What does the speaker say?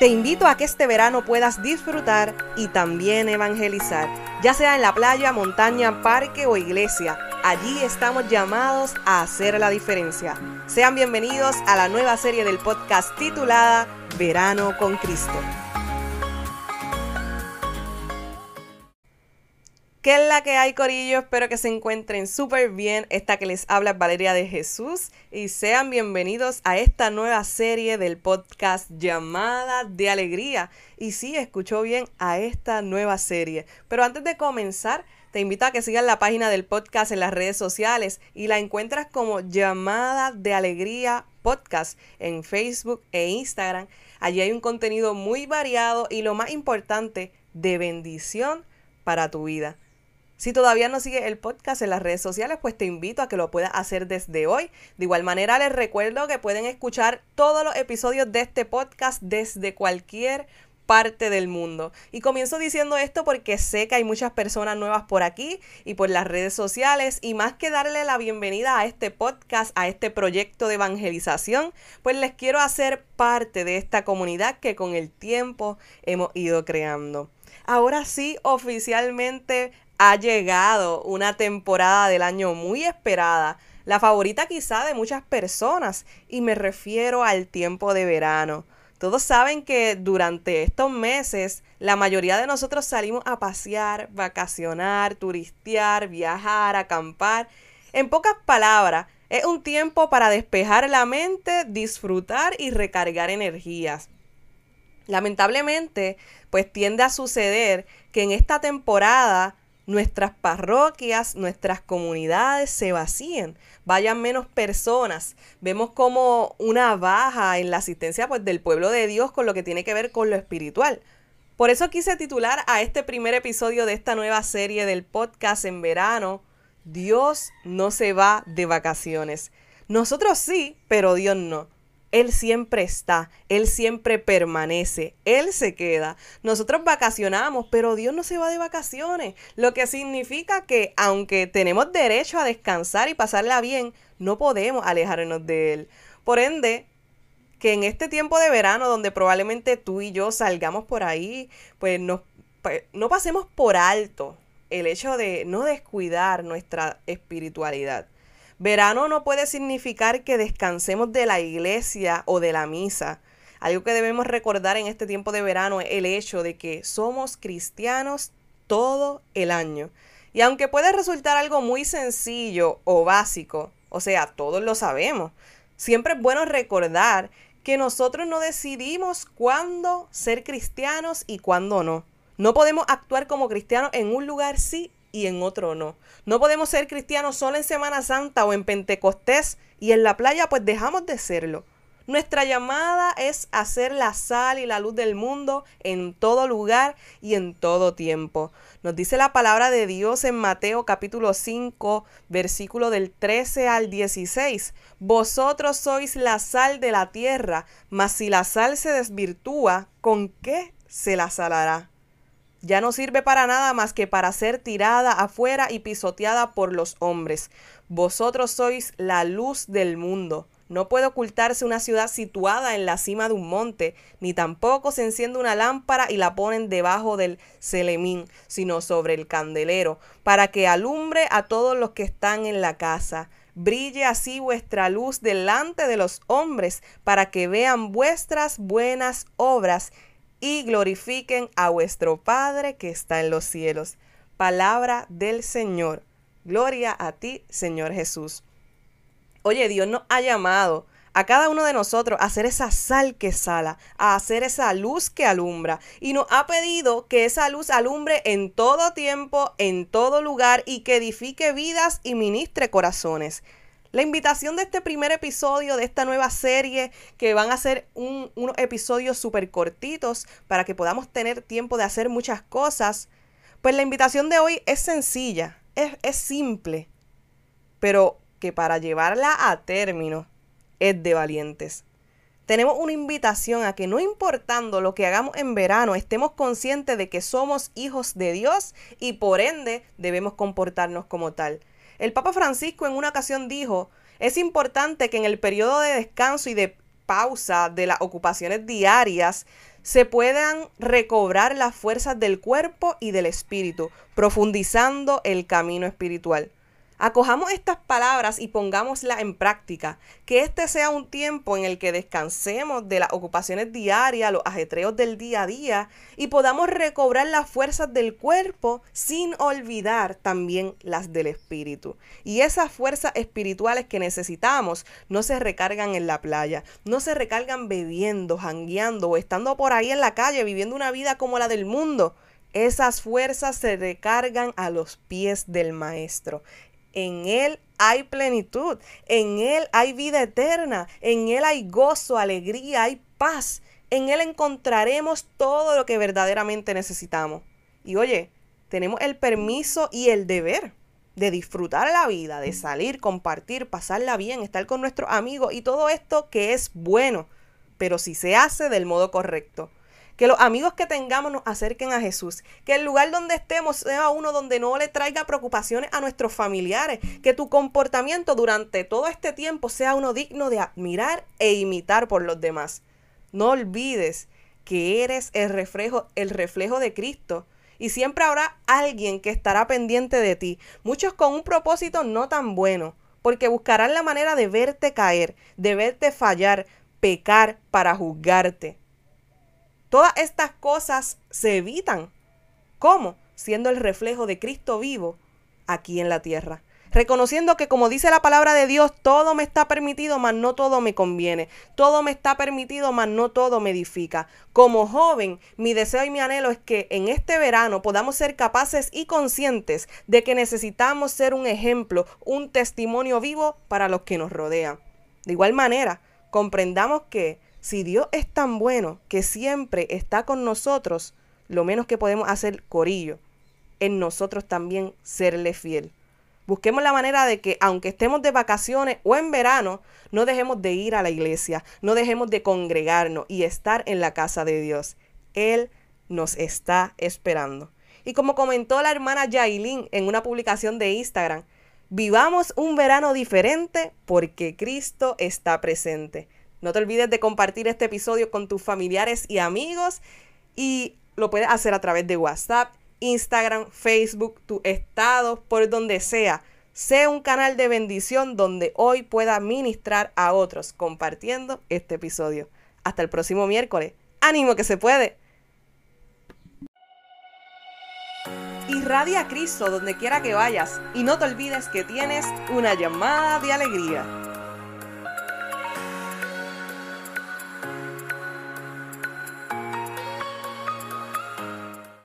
Te invito a que este verano puedas disfrutar y también evangelizar, ya sea en la playa, montaña, parque o iglesia. Allí estamos llamados a hacer la diferencia. Sean bienvenidos a la nueva serie del podcast titulada Verano con Cristo. ¿Qué es la que hay, Corillo? Espero que se encuentren súper bien. Esta que les habla es Valeria de Jesús y sean bienvenidos a esta nueva serie del podcast llamada de alegría. Y sí, escuchó bien a esta nueva serie. Pero antes de comenzar, te invito a que sigas la página del podcast en las redes sociales y la encuentras como llamada de alegría podcast en Facebook e Instagram. Allí hay un contenido muy variado y lo más importante, de bendición para tu vida. Si todavía no sigue el podcast en las redes sociales, pues te invito a que lo puedas hacer desde hoy. De igual manera, les recuerdo que pueden escuchar todos los episodios de este podcast desde cualquier parte del mundo. Y comienzo diciendo esto porque sé que hay muchas personas nuevas por aquí y por las redes sociales y más que darle la bienvenida a este podcast, a este proyecto de evangelización, pues les quiero hacer parte de esta comunidad que con el tiempo hemos ido creando. Ahora sí, oficialmente ha llegado una temporada del año muy esperada, la favorita quizá de muchas personas, y me refiero al tiempo de verano. Todos saben que durante estos meses la mayoría de nosotros salimos a pasear, vacacionar, turistear, viajar, acampar. En pocas palabras, es un tiempo para despejar la mente, disfrutar y recargar energías. Lamentablemente, pues tiende a suceder que en esta temporada nuestras parroquias, nuestras comunidades se vacíen, vayan menos personas. Vemos como una baja en la asistencia pues, del pueblo de Dios con lo que tiene que ver con lo espiritual. Por eso quise titular a este primer episodio de esta nueva serie del podcast en verano, Dios no se va de vacaciones. Nosotros sí, pero Dios no. Él siempre está, Él siempre permanece, Él se queda. Nosotros vacacionamos, pero Dios no se va de vacaciones, lo que significa que aunque tenemos derecho a descansar y pasarla bien, no podemos alejarnos de Él. Por ende, que en este tiempo de verano, donde probablemente tú y yo salgamos por ahí, pues, pues no pasemos por alto el hecho de no descuidar nuestra espiritualidad. Verano no puede significar que descansemos de la iglesia o de la misa. Algo que debemos recordar en este tiempo de verano es el hecho de que somos cristianos todo el año. Y aunque puede resultar algo muy sencillo o básico, o sea, todos lo sabemos, siempre es bueno recordar que nosotros no decidimos cuándo ser cristianos y cuándo no. No podemos actuar como cristianos en un lugar sí y en otro no. No podemos ser cristianos solo en Semana Santa o en Pentecostés y en la playa pues dejamos de serlo. Nuestra llamada es hacer la sal y la luz del mundo en todo lugar y en todo tiempo. Nos dice la palabra de Dios en Mateo capítulo 5, versículo del 13 al 16. Vosotros sois la sal de la tierra, mas si la sal se desvirtúa, ¿con qué se la salará? Ya no sirve para nada más que para ser tirada afuera y pisoteada por los hombres. Vosotros sois la luz del mundo. No puede ocultarse una ciudad situada en la cima de un monte, ni tampoco se enciende una lámpara y la ponen debajo del celemín, sino sobre el candelero, para que alumbre a todos los que están en la casa. Brille así vuestra luz delante de los hombres, para que vean vuestras buenas obras y glorifiquen a vuestro Padre que está en los cielos. Palabra del Señor. Gloria a ti, Señor Jesús. Oye, Dios nos ha llamado a cada uno de nosotros a hacer esa sal que sala, a hacer esa luz que alumbra. Y nos ha pedido que esa luz alumbre en todo tiempo, en todo lugar y que edifique vidas y ministre corazones. La invitación de este primer episodio de esta nueva serie, que van a ser unos episodios súper cortitos para que podamos tener tiempo de hacer muchas cosas, pues la invitación de hoy es sencilla, es, es simple, pero que para llevarla a término es de valientes tenemos una invitación a que no importando lo que hagamos en verano, estemos conscientes de que somos hijos de Dios y por ende debemos comportarnos como tal. El Papa Francisco en una ocasión dijo, es importante que en el periodo de descanso y de pausa de las ocupaciones diarias se puedan recobrar las fuerzas del cuerpo y del espíritu, profundizando el camino espiritual. Acojamos estas palabras y pongámoslas en práctica. Que este sea un tiempo en el que descansemos de las ocupaciones diarias, los ajetreos del día a día y podamos recobrar las fuerzas del cuerpo sin olvidar también las del espíritu. Y esas fuerzas espirituales que necesitamos no se recargan en la playa, no se recargan bebiendo, jangueando o estando por ahí en la calle viviendo una vida como la del mundo. Esas fuerzas se recargan a los pies del Maestro. En Él hay plenitud, en Él hay vida eterna, en Él hay gozo, alegría, hay paz. En Él encontraremos todo lo que verdaderamente necesitamos. Y oye, tenemos el permiso y el deber de disfrutar la vida, de salir, compartir, pasarla bien, estar con nuestros amigos y todo esto que es bueno, pero si se hace del modo correcto. Que los amigos que tengamos nos acerquen a Jesús. Que el lugar donde estemos sea uno donde no le traiga preocupaciones a nuestros familiares. Que tu comportamiento durante todo este tiempo sea uno digno de admirar e imitar por los demás. No olvides que eres el reflejo, el reflejo de Cristo. Y siempre habrá alguien que estará pendiente de ti. Muchos con un propósito no tan bueno. Porque buscarán la manera de verte caer, de verte fallar, pecar para juzgarte. Todas estas cosas se evitan. ¿Cómo? Siendo el reflejo de Cristo vivo aquí en la tierra. Reconociendo que como dice la palabra de Dios, todo me está permitido, mas no todo me conviene. Todo me está permitido, mas no todo me edifica. Como joven, mi deseo y mi anhelo es que en este verano podamos ser capaces y conscientes de que necesitamos ser un ejemplo, un testimonio vivo para los que nos rodean. De igual manera, comprendamos que si Dios es tan bueno que siempre está con nosotros, lo menos que podemos hacer, corillo, en nosotros también serle fiel. Busquemos la manera de que, aunque estemos de vacaciones o en verano, no dejemos de ir a la iglesia, no dejemos de congregarnos y estar en la casa de Dios. Él nos está esperando. Y como comentó la hermana Yailin en una publicación de Instagram, vivamos un verano diferente porque Cristo está presente. No te olvides de compartir este episodio con tus familiares y amigos y lo puedes hacer a través de WhatsApp, Instagram, Facebook, tu estado, por donde sea. Sea un canal de bendición donde hoy pueda ministrar a otros compartiendo este episodio. Hasta el próximo miércoles. ¡Ánimo que se puede! Irradia a Cristo donde quiera que vayas y no te olvides que tienes una llamada de alegría.